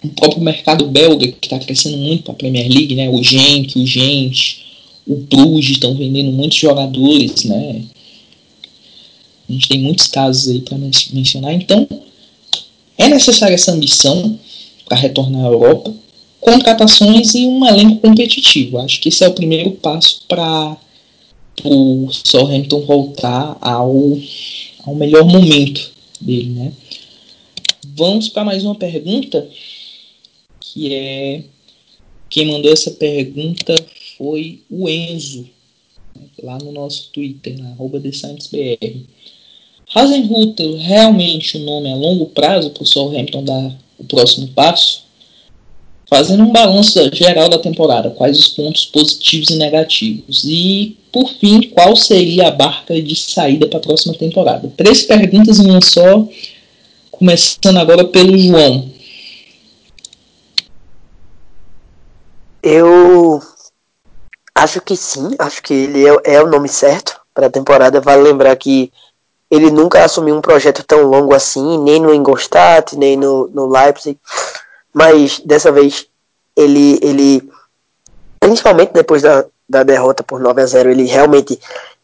o próprio mercado belga que está crescendo muito a Premier League, né, o Genk, o Gent, o Bruges estão vendendo muitos jogadores, né, a gente tem muitos casos aí para mencionar, então é necessária essa ambição para retornar à Europa, contratações e um elenco competitivo. Acho que esse é o primeiro passo para o Southampton voltar ao, ao melhor momento dele, né? Vamos para mais uma pergunta, que é quem mandou essa pergunta foi o Enzo, lá no nosso Twitter, na arroba TheScienceBR. Hasenhutel realmente o nome a longo prazo para o Southampton dar o próximo passo? Fazendo um balanço geral da temporada, quais os pontos positivos e negativos? E, por fim, qual seria a barca de saída para a próxima temporada? Três perguntas em uma só, começando agora pelo João. Eu acho que sim, acho que ele é, é o nome certo para a temporada. Vale lembrar que ele nunca assumiu um projeto tão longo assim, nem no Ingolstadt, nem no, no Leipzig mas dessa vez ele, ele principalmente depois da, da derrota por 9 a 0 ele realmente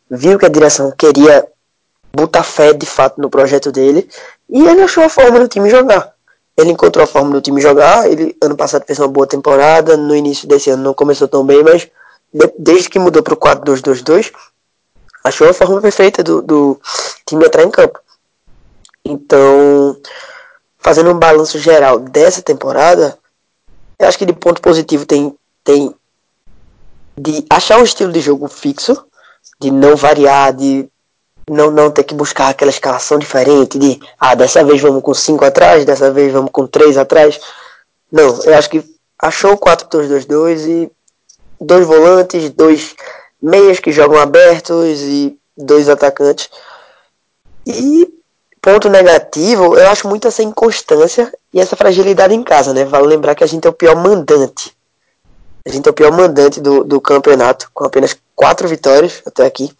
viu que a direção queria botar fé de fato no projeto dele e ele achou a forma do time jogar. Ele encontrou a forma do time jogar. Ele ano passado fez uma boa temporada. No início desse ano não começou tão bem, mas de, desde que mudou para o 4-2-2-2, achou a forma perfeita do, do time entrar em campo. Então, fazendo um balanço geral dessa temporada, eu acho que de ponto positivo tem, tem de achar um estilo de jogo fixo, de não variar, de não, não ter que buscar aquela escalação diferente, de ah, dessa vez vamos com 5 atrás, dessa vez vamos com 3 atrás. Não, eu acho que achou 4-2-2-2 e dois volantes, dois meias que jogam abertos e dois atacantes. E ponto negativo, eu acho muito essa inconstância e essa fragilidade em casa, né? Vale lembrar que a gente é o pior mandante. A gente é o pior mandante do, do campeonato, com apenas quatro vitórias até aqui.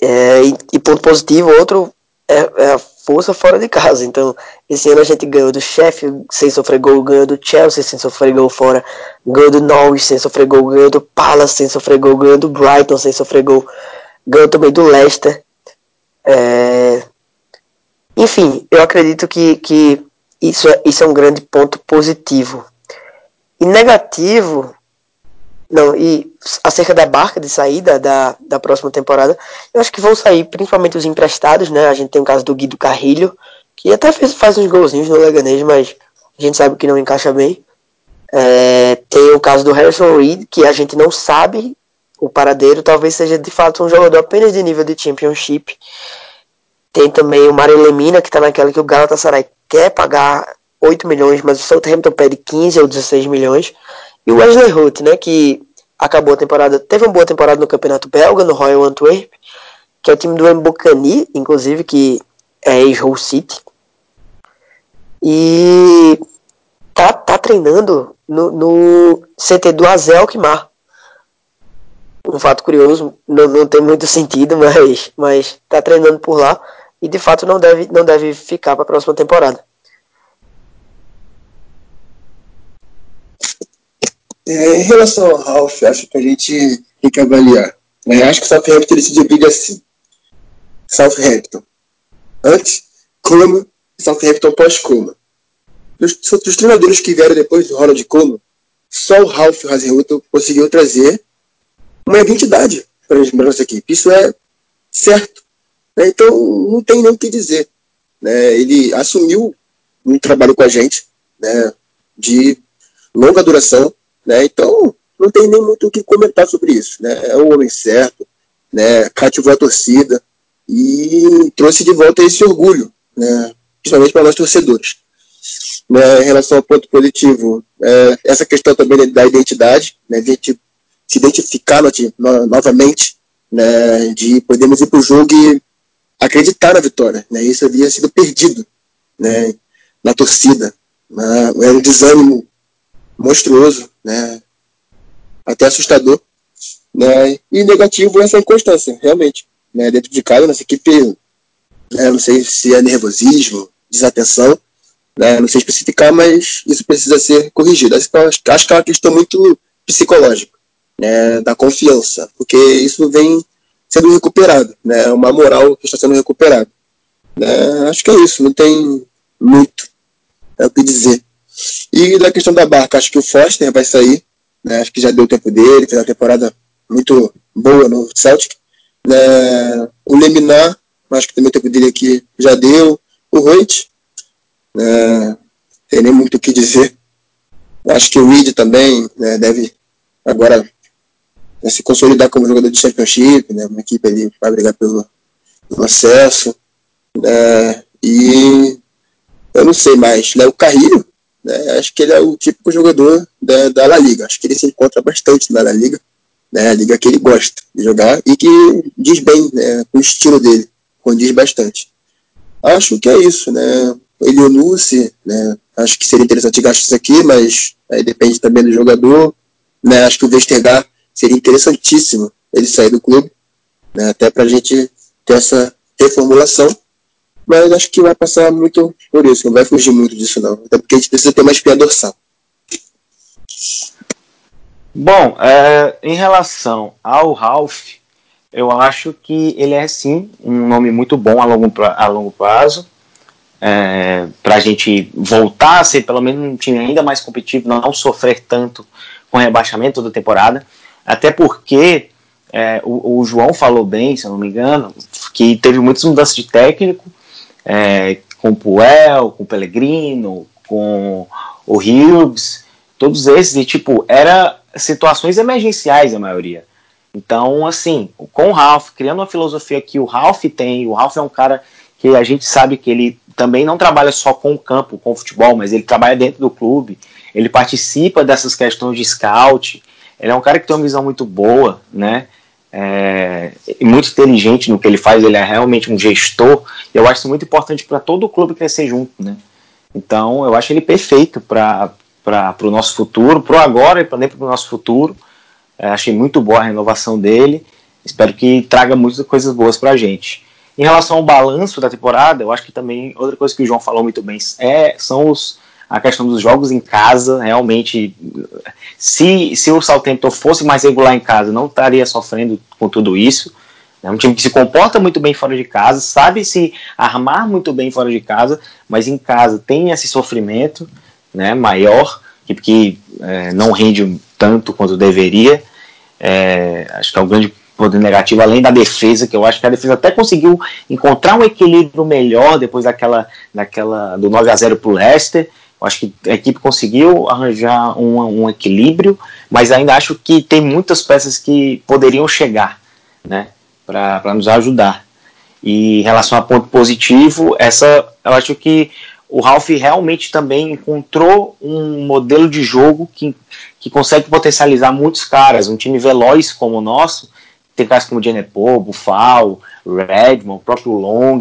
É, e, e, ponto positivo, outro é, é, a força fora de casa. Então, esse ano a gente ganhou do Sheffield sem sofrer gol, ganhou do Chelsea sem sofrer gol fora, ganhou do Norwich sem sofrer gol, ganhou do Palace sem sofrer gol, ganhou do Brighton sem sofrer gol, ganhou também do Leicester. É, enfim, eu acredito que, que isso, é, isso é um grande ponto positivo. E negativo, não, e acerca da barca de saída da, da próxima temporada, eu acho que vão sair principalmente os emprestados, né? A gente tem o caso do Guido Carrilho, que até fez, faz uns golzinhos no Leganês, mas a gente sabe que não encaixa bem. É, tem o caso do Harrison Reed, que a gente não sabe o paradeiro, talvez seja de fato um jogador apenas de nível de Championship. Tem também o Mário Lemina, que está naquela que o Galatasaray quer pagar 8 milhões, mas o Southampton pede 15 ou 16 milhões. E o Wesley Huth, né, que acabou a temporada, teve uma boa temporada no Campeonato Belga, no Royal Antwerp, que é o time do Mbokani, inclusive, que é ex-Hull City. E tá, tá treinando no, no CT do Azel. Um fato curioso, não, não tem muito sentido, mas, mas tá treinando por lá e de fato não deve, não deve ficar para a próxima temporada. É, em relação ao Ralph, acho que a gente tem que avaliar. Né? Acho que o Southampton ele se divide assim. Southampton antes, Como e Southampton pós-Como. Dos, treinadores que vieram depois do Ronald Como, só o Ralph Hasenhutel conseguiu trazer uma identidade para a nossa equipe. Isso é certo. Né? Então, não tem nem o que dizer. né, ele assumiu um trabalho com a gente, né, de longa duração, né, então não tem nem muito o que comentar sobre isso, né, é o homem certo, né, cativou a torcida e trouxe de volta esse orgulho, né, principalmente para nós torcedores. Né, em relação ao ponto positivo, é, essa questão também da identidade, né, a gente se identificar no, novamente, né, de podermos ir para o jogo e acreditar na vitória. Né, isso havia sido perdido né, na torcida. Né, era um desânimo monstruoso, né, até assustador. Né, e negativo essa inconstância, realmente. Né, dentro de casa, nossa equipe, né, não sei se é nervosismo, desatenção, né, não sei especificar, mas isso precisa ser corrigido. Acho que é uma questão muito psicológica, né, da confiança, porque isso vem sendo recuperado, né, uma moral que está sendo recuperada. Né, acho que é isso, não tem muito é o que dizer. E da questão da barca, acho que o Foster vai sair, né, acho que já deu tempo dele, fez uma temporada muito boa no Celtic. Né, o Leminar, acho que também o tempo dele aqui já deu. O Hoyt, né, tem nem muito o que dizer. Acho que o Reed também né, deve agora né, se consolidar como jogador de Championship, né, uma equipe ali para brigar pelo, pelo acesso. Né, e eu não sei mais, né, o Carrilho, né, acho que ele é o típico jogador da, da La Liga. Acho que ele se encontra bastante na La Liga, né, a liga que ele gosta de jogar e que diz bem né, o estilo dele, condiz bastante. Acho que é isso, né? Elionucci, né? Acho que seria interessante gastar isso aqui, mas aí depende também do jogador. Né? Acho que o Vestergaard seria interessantíssimo ele sair do clube, né? até para a gente ter essa reformulação. Mas acho que vai passar muito por isso, não vai fugir muito disso não. Até porque a gente precisa ter mais espinha dorsal. Bom, é, em relação ao Ralph, eu acho que ele é sim um nome muito bom a longo, pra, a longo prazo é, para a gente voltar a ser pelo menos um time ainda mais competitivo, não sofrer tanto com o rebaixamento da temporada, até porque é, o, o, João falou bem, se eu não me engano, que teve muitas mudanças de técnico, é, com o Puel, com o Pellegrino, com o Hughes, todos esses, e tipo, era situações emergenciais a maioria. Então, assim, com o Ralph, criando uma filosofia que o Ralph tem, o Ralph é um cara que a gente sabe que ele também não trabalha só com o campo, com o futebol, mas ele trabalha dentro do clube, ele participa dessas questões de scout, ele é um cara que tem uma visão muito boa, né? É, muito inteligente no que ele faz, ele é realmente um gestor, e eu acho isso muito importante para todo o clube crescer junto, né? Então, eu acho ele perfeito para o nosso futuro, para o agora e também para o nosso futuro. É, achei muito boa a renovação dele, espero que traga muitas coisas boas para a gente. Em relação ao balanço da temporada, eu acho que também outra coisa que o João falou muito bem é, são os, a questão dos jogos em casa. Realmente, se, se o Southampton fosse mais regular em casa, não estaria sofrendo com tudo isso. É um time que se comporta muito bem fora de casa, sabe se armar muito bem fora de casa, mas em casa tem esse sofrimento né, maior, que, que é, não rende tanto quanto deveria. É, acho que é o grande ponto negativo, além da defesa, que eu acho que a defesa até conseguiu encontrar um equilíbrio melhor depois daquela, daquela do 9 a 0 para o Leicester. Acho que a equipe conseguiu arranjar um, um equilíbrio, mas ainda acho que tem muitas peças que poderiam chegar né, para nos ajudar. E em relação a ponto positivo, essa eu acho que o Ralph realmente também encontrou um modelo de jogo que, que consegue potencializar muitos caras. Um time veloz como o nosso tem caras como Genepo, Bufal, Redmond, o próprio Long,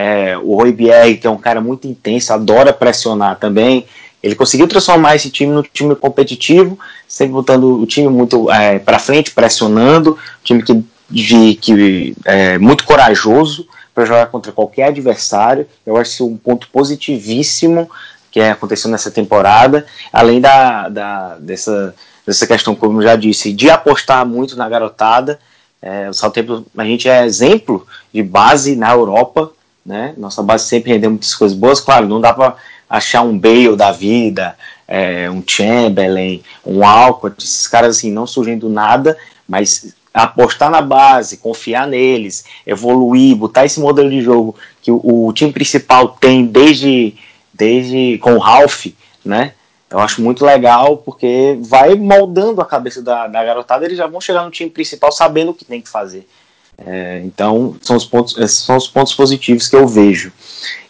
é, o Roy Bierre, que é um cara muito intenso, adora pressionar também. Ele conseguiu transformar esse time num time competitivo, sempre botando o time muito é, para frente, pressionando, um time que, de, que é muito corajoso para jogar contra qualquer adversário. Eu acho isso um ponto positivíssimo que aconteceu nessa temporada, além da, da dessa, dessa questão, como eu já disse, de apostar muito na garotada é, o Southampton, a gente é exemplo de base na Europa, né? Nossa base sempre rendeu muitas coisas boas. Claro, não dá para achar um Bale da vida, é, um Chamberlain, um Alcott, esses caras assim não surgem do nada, mas apostar na base, confiar neles, evoluir, botar esse modelo de jogo que o, o time principal tem desde, desde com o Ralph, né? Eu acho muito legal porque vai moldando a cabeça da, da garotada, eles já vão chegar no time principal sabendo o que tem que fazer. É, então, são os, pontos, são os pontos positivos que eu vejo.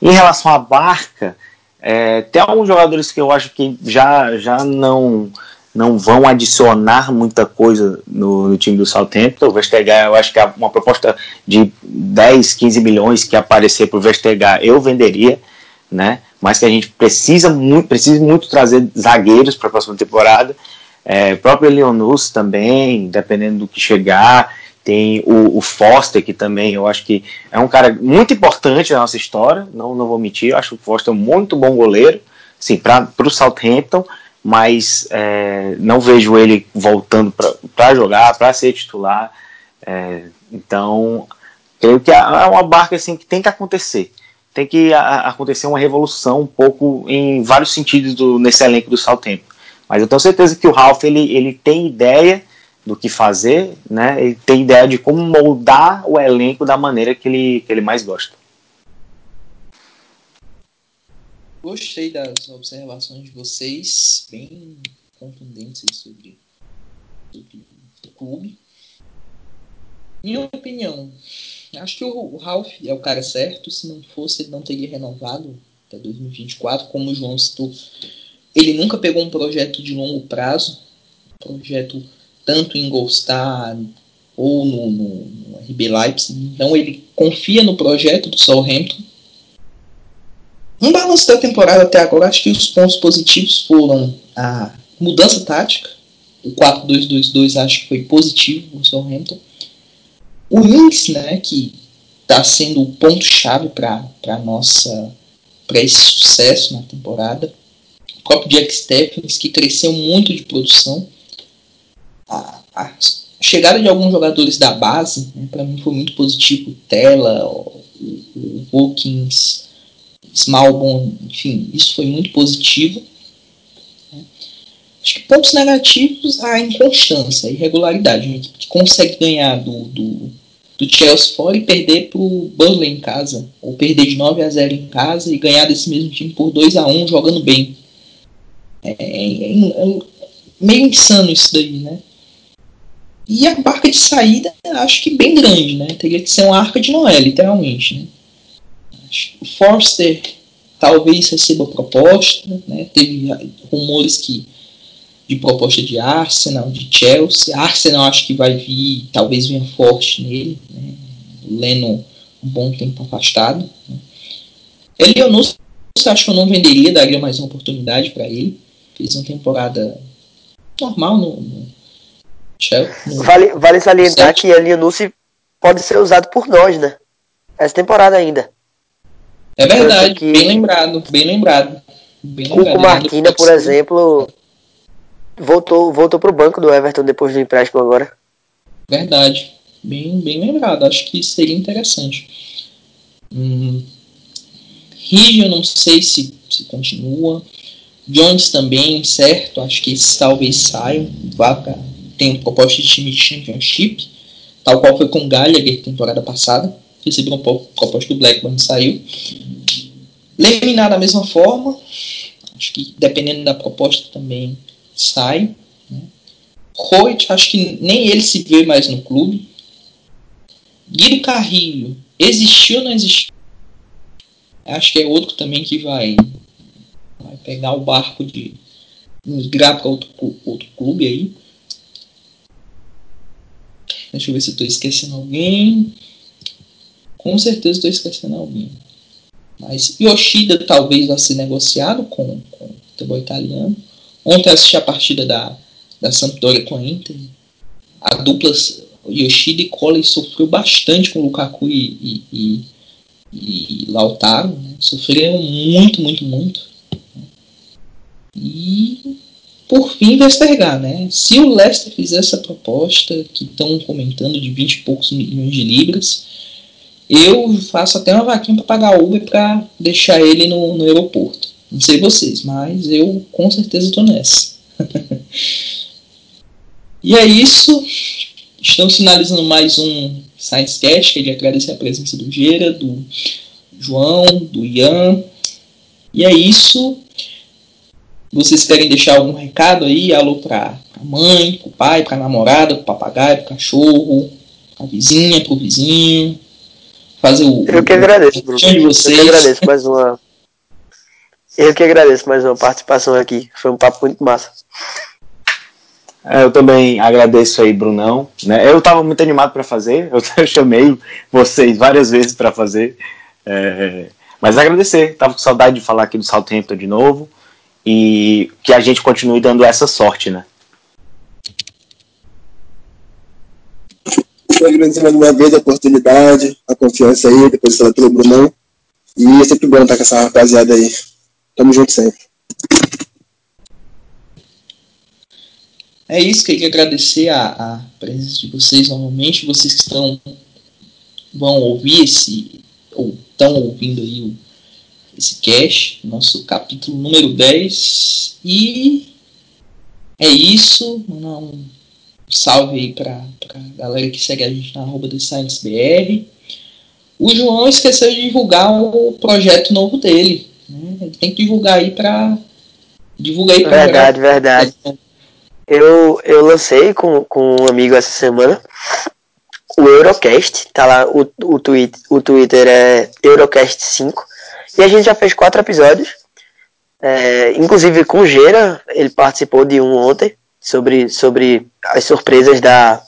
Em relação à barca, é, tem alguns jogadores que eu acho que já, já não não vão adicionar muita coisa no, no time do Southampton. O Vestergaard, eu acho que é uma proposta de 10, 15 milhões que aparecer para o Vestergaard, eu venderia, né? Mas que a gente precisa muito, precisa muito trazer zagueiros para a próxima temporada. É, próprio Leonus também, dependendo do que chegar. Tem o, o, Foster, que também eu acho que é um cara muito importante na nossa história, não, não vou mentir. Eu acho o Foster muito bom goleiro, sim, para o Southampton mas é, não vejo ele voltando para jogar, para ser titular. É, então, creio que é uma barca assim que tem que acontecer. Tem que a, acontecer uma revolução um pouco em vários sentidos do, nesse elenco do Southampton. Mas eu tenho certeza que o Ralph ele, ele tem ideia do que fazer, né? Ele tem ideia de como moldar o elenco da maneira que ele, que ele mais gosta. Gostei das observações de vocês, bem contundentes sobre, sobre o clube. Minha opinião, acho que o Ralph é o cara certo. Se não fosse, ele não teria renovado até 2024. Como o João citou, ele nunca pegou um projeto de longo prazo, projeto tanto em Golstar ou no, no, no RB Leipzig. Então ele confia no projeto do Southampton um balanço da temporada até agora, acho que os pontos positivos foram a mudança tática. O 4-2-2-2 acho que foi positivo o Southampton. O Lynx, né, que está sendo o ponto-chave para nossa para esse sucesso na temporada. O próprio Jack Stephens, que cresceu muito de produção. A, a chegada de alguns jogadores da base, né, para mim foi muito positivo. Tela, o, o Wilkins, enfim, isso foi muito positivo. Né? Acho que pontos negativos, a inconstância, a irregularidade. Uma equipe que consegue ganhar do, do, do Chelsea fora e perder para o Burnley em casa, ou perder de 9 a 0 em casa e ganhar desse mesmo time por 2 a 1 jogando bem. É, é, é meio insano isso daí, né? E a barca de saída, acho que bem grande, né? Teria que ser uma arca de Noé, literalmente, né? O Forster talvez receba proposta, né? teve rumores que de proposta de Arsenal, de Chelsea. Arsenal acho que vai vir, talvez venha forte nele. Né? O Leno um bom tempo afastado. Né? Elionus, acho que eu não venderia, daria mais uma oportunidade para ele. Fez uma temporada normal no. No vale, vale salientar que Elionus pode ser usado por nós, né? Essa temporada ainda. É verdade, que... bem lembrado, bem lembrado. Bem lembrado. O Marquinhos, por exemplo, voltou, voltou pro banco do Everton depois do empréstimo agora. Verdade. Bem, bem lembrado. Acho que seria interessante. Hum, eu não sei se, se continua. Jones também, certo? Acho que esses talvez saiam. Vaca tem proposta de time de Championship, tal qual foi com o Gallagher temporada passada recebeu uma proposta do Blackburn, saiu. Leminar da mesma forma, acho que dependendo da proposta também sai. Né? Hoyt, acho que nem ele se vê mais no clube. Guido Carrilho, existiu ou não existiu? Acho que é outro também que vai, vai pegar o barco de migrar para outro, outro clube aí. Deixa eu ver se eu estou esquecendo alguém. Com certeza estou esquecendo alguém. Mas Yoshida talvez vá ser negociado com, com o futebol italiano. Ontem assisti a partida da, da Sampdoria com a Inter. A dupla Yoshida e Colley sofreu bastante com Lukaku e, e, e, e Lautaro. Né? Muito, muito, muito. E por fim, Vestergaard, né? Se o Leicester fizer essa proposta que estão comentando de 20 e poucos milhões de libras, eu faço até uma vaquinha para pagar Uber para deixar ele no, no aeroporto. Não sei vocês, mas eu com certeza estou nessa. e é isso. Estamos finalizando mais um Science Cast. Queria agradecer a presença do Gera, do João, do Ian. E é isso. Vocês querem deixar algum recado aí? Alô para a mãe, para o pai, para a namorada, para o papagaio, para o cachorro, para a vizinha, para o vizinho. Fazer o. Eu que agradeço, Bruno. De vocês. Eu que agradeço mais uma. Eu que agradeço mais uma participação aqui. Foi um papo muito massa. É, eu também agradeço aí, Brunão. Né? Eu estava muito animado para fazer, eu, eu, chamei vocês várias vezes para fazer. É, mas agradecer, estava com saudade de falar aqui do Southampton de novo e que a gente continue dando essa sorte, né? Quero agradecer mais uma vez a oportunidade, a confiança aí, depois de falar pelo Brunão. E é sempre bom estar com essa rapaziada aí. Tamo junto sempre. É isso, queria agradecer a, a presença de vocês novamente, vocês que estão vão ouvir esse, ou estão ouvindo aí o, esse cast, nosso capítulo número 10. E é isso. Um salve aí para a galera que segue a gente na arroba do ScienceBR. O João esqueceu de divulgar o projeto novo dele. Né? Ele tem que divulgar aí para. Divulgar aí para Verdade, verdade. Eu, eu lancei com, com um amigo essa semana o Eurocast, tá lá, o, o, tweet, o Twitter é Eurocast5, e a gente já fez quatro episódios, é, inclusive com o Gera, ele participou de um ontem, sobre, sobre as surpresas da,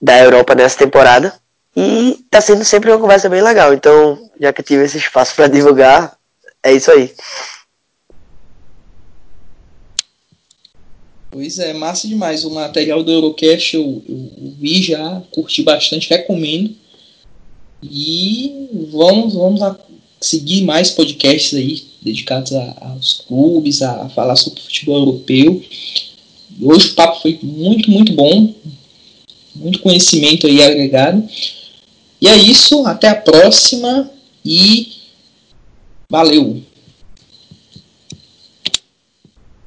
da Europa nessa temporada, e tá sendo sempre uma conversa bem legal, então, já que eu tive esse espaço para divulgar, é isso aí. Pois é, massa demais. O material do Eurocast eu, eu, eu vi já, curti bastante, recomendo. E vamos, vamos seguir mais podcasts aí dedicados a, aos clubes, a, falar sobre futebol europeu. Hoje o papo foi muito, muito bom. Muito conhecimento aí agregado. E é isso, até a próxima e valeu!